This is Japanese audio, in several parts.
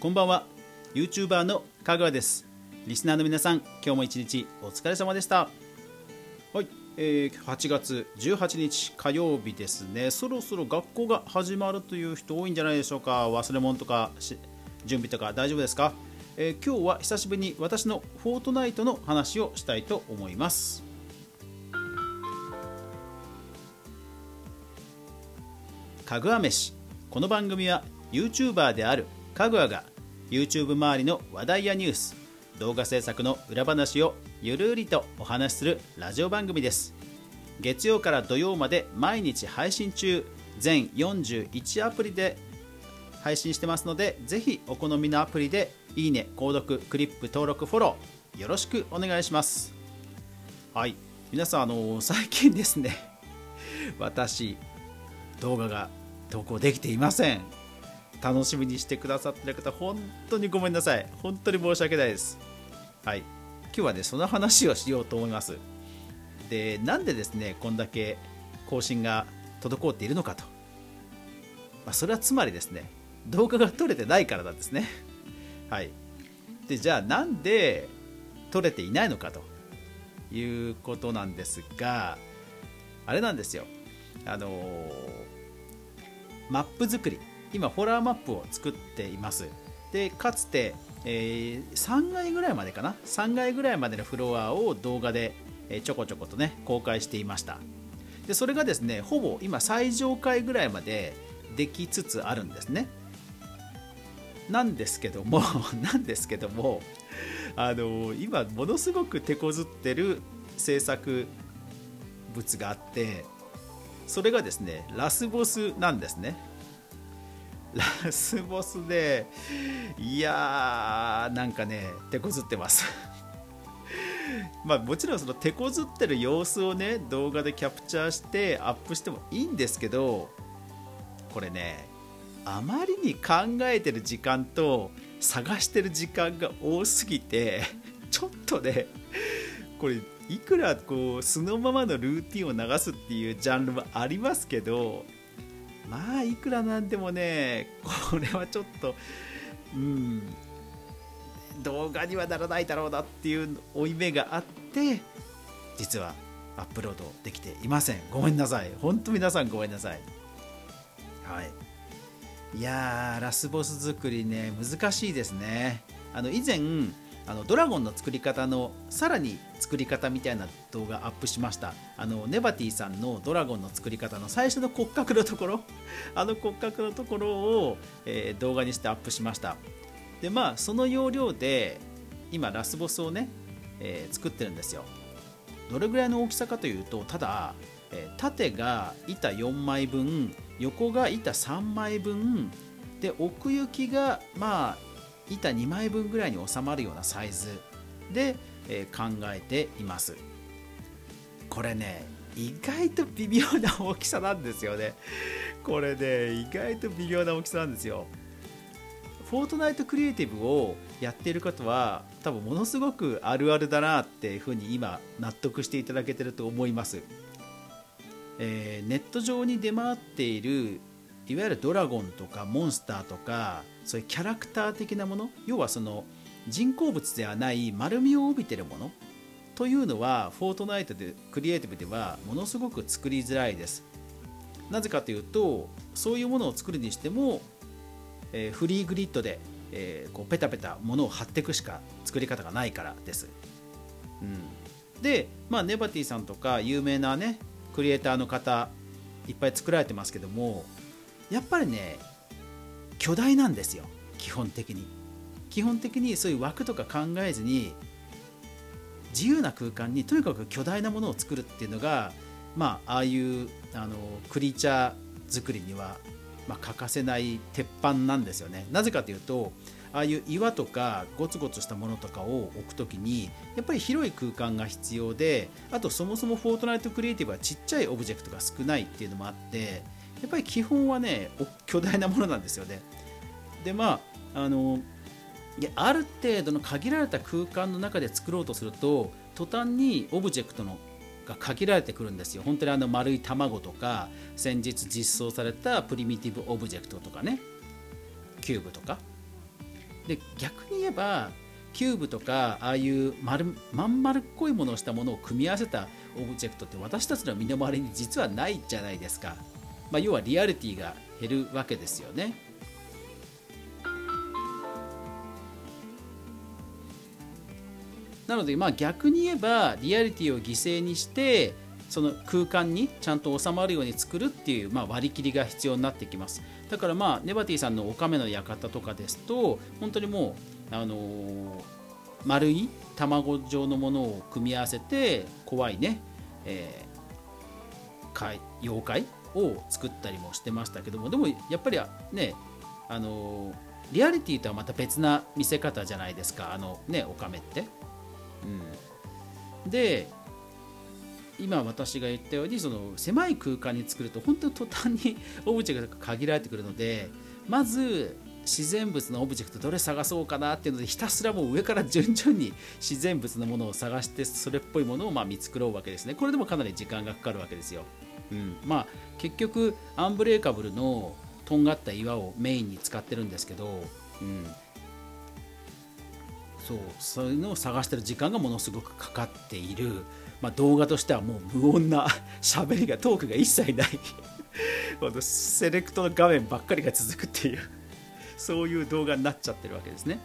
こんばんは。YouTuber のかぐわです。リスナーの皆さん今日も一日お疲れ様でした。はい、えー、8月18日火曜日ですね。そろそろ学校が始まるという人多いんじゃないでしょうか。忘れ物とか準備とか大丈夫ですか、えー、今日は久しぶりに私のフォートナイトの話をしたいと思います。かぐわ飯。この番組は YouTuber であるかぐわが YouTube 周りの話題やニュース動画制作の裏話をゆるりとお話しするラジオ番組です。月曜から土曜まで毎日配信中全41アプリで配信してますのでぜひお好みのアプリでいいね購読クリップ登録フォローよろしくお願いします。はい。皆さんあの最近ですね私動画が投稿できていません。楽しみにしてくださってる方本当にごめんなさい。本当に申し訳ないです。はい。今日はねその話をしようと思います。でなんでですねこんだけ更新が滞っているのかと、まあ、それはつまりですね動画が撮れてないからなんですね。はい。でじゃあなんで撮れていないのかということなんですがあれなんですよ。あのマップ作り。今ホラーマップを作っています。でかつて、えー、3階ぐらいまでかな？3階ぐらいまでのフロアを動画でちょこちょことね公開していました。でそれがですねほぼ今最上階ぐらいまでできつつあるんですね。なんですけども なんですけどもあの今ものすごく手こずってる制作物があってそれがですねラスボスなんですね。ラスボスでいやーなんかね手こずってます。まあもちろんその手こずってる様子をね動画でキャプチャーしてアップしてもいいんですけどこれねあまりに考えてる時間と探してる時間が多すぎてちょっとねこれいくらこう素のままのルーティンを流すっていうジャンルもありますけどまあいくらなんでもねこれはちょっとうん動画にはならないだろうなっていう負い目があって実はアップロードできていません。ごめんなさい。本当皆さんごめんなさい。はい。いやーラスボス作りね難しいですね。あの以前あのドラゴンの作り方のさらに作り方みたいな動画アップしました。あのネバティさんのドラゴンの作り方の最初の骨格のところ。あの骨格のところを、えー、動画にしてアップしました。でまあその要領で今ラスボスをね、えー、作ってるんですよ。どれぐらいの大きさかというとただ、えー、縦が板4枚分横が板3枚分で奥行きがまあ板2枚分ぐらいに収まるようなサイズで、えー、考えています。これね意外と微妙な大きさなんですよね。これね意外と微妙な大きさなんですよ。フォートナイトクリエイティブをやっている方は多分ものすごくあるあるだなっていうふうに今納得していただけてると思います、えー、ネット上に出回っているいわゆるドラゴンとかモンスターとかそういうキャラクター的なもの要はその人工物ではない丸みを帯びてるものというのはフォートナイトでクリエイティブではものすごく作りづらいです。なぜかというとそういうものを作るにしても、えー、フリーグリッドで、えー、こうペタペタものを貼っていくしか作り方がないからです、うん、で、まあ、ネバティさんとか有名なねクリエイターの方いっぱい作られてますけどもやっぱりね巨大なんですよ。基本的に。基本的にそういう枠とか考えずに自由な空間にとにかく巨大なものを作るっていうのがまあああいうあのクリーチャー作りには、まあ、欠かせない鉄板なんですよね。なぜかというとああいう岩とかゴツゴツしたものとかを置くときにやっぱり広い空間が必要であとそもそもフォートナイトクリエイティブはちっちゃいオブジェクトが少ないっていうのもあってやっぱり基本はね巨大なものなんですよね。でまああのいやある程度の限られた空間の中で作ろうとすると途端にオブジェクトのが限られてくるんですよ。本当にあの丸い卵とか先日実装されたプリミティブオブジェクトとかね。キューブとか。で逆に言えばキューブとかああいう丸まん丸っこいものをしたものを組み合わせたオブジェクトって私たちの身の回りに実はないじゃないですか、まあ、要はリアリティが減るわけですよね。なのでまあ逆に言えばリアリティを犠牲にしてその空間にちゃんと収まるように作るっていう、まあ、割り切りが必要になってきます。だからまあネバティさんのおかめの館とかですと本当にもう、あの、丸い卵状のものを組み合わせて怖いね、えー、妖怪を作ったりもしてましたけどもでもやっぱりねあの、リアリティとはまた別な見せ方じゃないですかあのねおかめって。うん、で今私が言ったようにその狭い空間に作ると本当に途端にオブジェクトが限られてくるのでまず自然物のオブジェクトどれ探そうかなっていうのでひたすらもう上から順々に自然物のものを探してそれっぽいものをま見繕うわけですね。これでもかなり時間がかかるわけですよ、うん、まあ結局アンブレーカブルのとんがった岩をメインに使ってるんですけど、うん、そうそういうのを探してる時間がものすごくかかっている、まあ、動画としてはもう無音な 喋りがトークが一切ない。このセレクトの画面ばっかりが続くっていう。そういう動画になっちゃってるわけですね。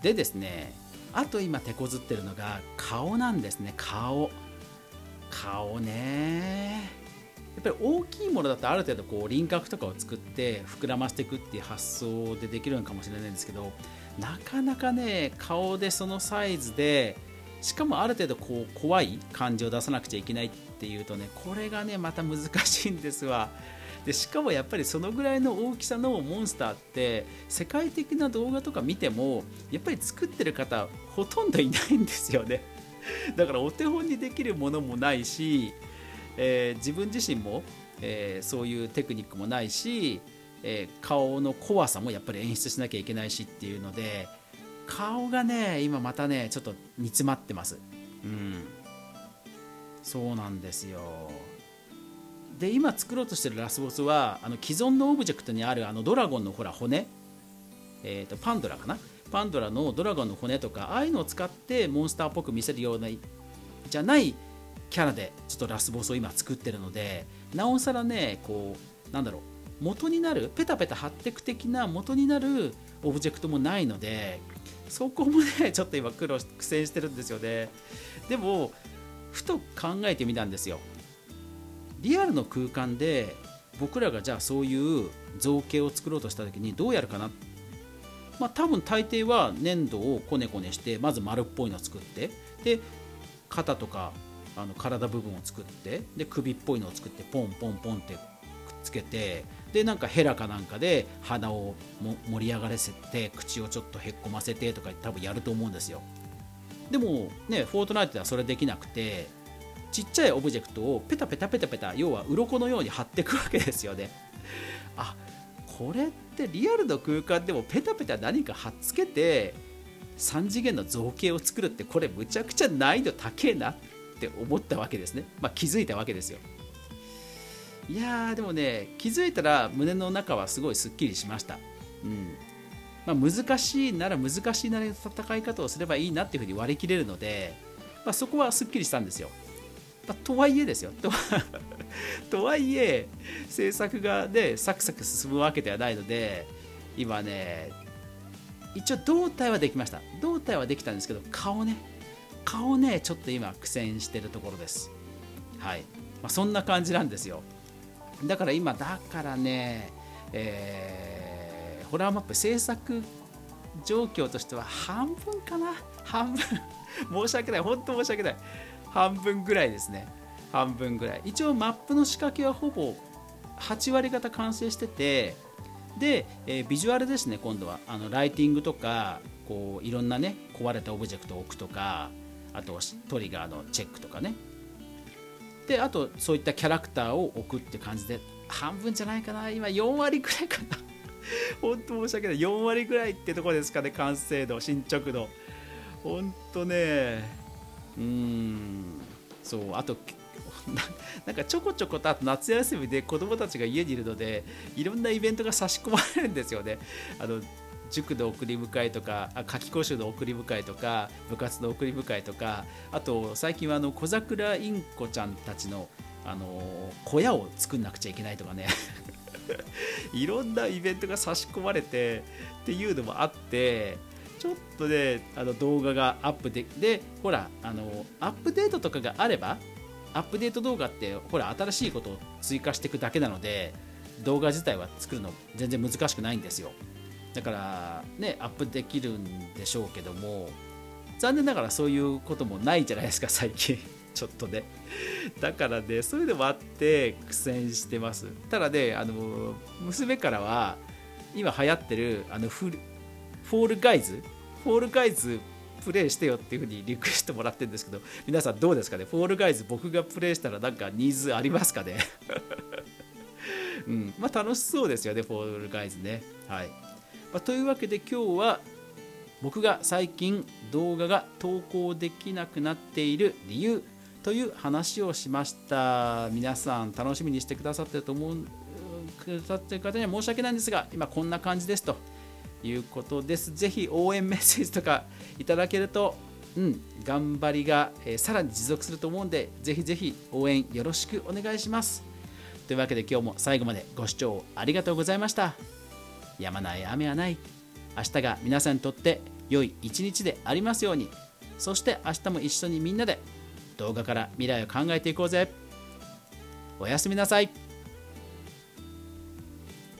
でですねあと今手こずってるのが顔なんですね。顔。顔ね。やっぱり大きいものだとある程度こう輪郭とかを作って膨らませていくっていう発想でできるのかもしれないんですけどなかなかね顔でそのサイズでしかもある程度こう怖い感じを出さなくちゃいけないっていうとねこれがねまた難しいんですわ。でしかもやっぱりそのぐらいの大きさのモンスターって世界的な動画とか見てもやっぱり作ってる方ほとんどいないんですよね。だからお手本にできるものもないし、えー、自分自身も、えー、そういうテクニックもないしえー、顔の怖さもやっぱり演出しなきゃいけないしっていうので顔がね今またねちょっと煮詰まってます。うん。そうなんですよ。で今作ろうとしてるラスボスはあの既存のオブジェクトにあるあのドラゴンのほら骨、えーと、パンドラかなパンドラのドラゴンの骨とかああいうのを使ってモンスターっぽく見せるようなじゃないキャラでちょっとラスボスを今作ってるのでなおさらねこうなんだろう元になるペタペタ貼ってく的な元になるオブジェクトもないのでそこもね ちょっと今苦労苦戦してるんですよね。でもふと考えてみたんですよ。リアルの空間で僕らがじゃあそういう造形を作ろうとした時にどうやるかなってまあ多分大抵は粘土をこねこねしてまず丸っぽいのを作ってで肩とかあの体部分を作ってで首っぽいのを作ってポンポンポンってくっつけてでなんかヘラかなんかで鼻を盛り上がらせて口をちょっとへっこませてとか多分やると思うんですよ。でもねフォートナイトではそれできなくてちっちゃいオブジェクトをペタペタペタペタ要は鱗のように貼っていくわけですよね。あこれってリアルの空間でもペタペタ何か貼っつけて3次元の造形を作るってこれむちゃくちゃ難易度高えなって思ったわけですね、まあ、気づいたわけですよ。いやーでもね気づいたら胸の中はすごいすっきりしました、うん。まあ、難しいなら難しいなりの戦い方をすればいいなっていうふうに割り切れるので、まあ、そこはすっきりしたんですよ、まあ、とはいえですよ。と とはいえ制作がねサクサク進むわけではないので今ね一応胴体はできました。胴体はできたんですけど顔ね。顔ねちょっと今苦戦してるところです。はい、まあ、そんな感じなんですよ。だから今だからね、えー、ホラーマップ制作状況としては半分かな。半分。申し訳ない。本当申し訳ない。半分ぐらいですね。半分ぐらい。一応マップの仕掛けはほぼ8割方完成しててで、えー、ビジュアルですね今度は。あのライティングとかこういろんなね壊れたオブジェクトを置くとかあとトリガーのチェックとかね。であとそういったキャラクターを置くって感じで半分じゃないかな。今4割ぐらいかな。本当申し訳ない。4割ぐらいってとこですかね完成度進捗度。本当ねうん。そうあとなんかちょこちょことあと夏休みで子供たちが家にいるのでいろんなイベントが差し込まれるんですよね。あの塾の送り迎えとか夏期講習の送り迎えとか部活の送り迎えとかあと最近はあの小桜インコちゃんたちのあの小屋を作んなくちゃいけないとかね。いろんなイベントが差し込まれてっていうのもあってちょっとねあの動画がアップででほらあのアップデートとかがあればアップデート動画ってほら新しいことを追加していくだけなので動画自体は作るの全然難しくないんですよ。だからねアップできるんでしょうけども残念ながらそういうこともないじゃないですか 最近。ちょっとね。だからねそういうのもあって苦戦してます。ただねあの娘からは今流行ってるあのフォールガイズ？フォールガイズプレイしてよっていうふうにリクエストもらってるんですけど皆さんどうですかね？フォールガイズ僕がプレイしたらなんかニーズありますかね？うん。まあ楽しそうですよねフォールガイズね。はい、まあ、というわけで今日は僕が最近動画が投稿できなくなっている理由という話をしました。皆さん楽しみにしてくださってると思うくださってる方には申し訳ないんですが今こんな感じですと。いうことです。ぜひ応援メッセージとかいただけると、うん、頑張りが、えー、さらに持続すると思うんで、ぜひぜひ応援よろしくお願いします。というわけで今日も最後までご視聴ありがとうございました。やまない雨はない。明日が皆さんにとって良い一日でありますように。そして明日も一緒にみんなで動画から未来を考えていこうぜ。おやすみなさい。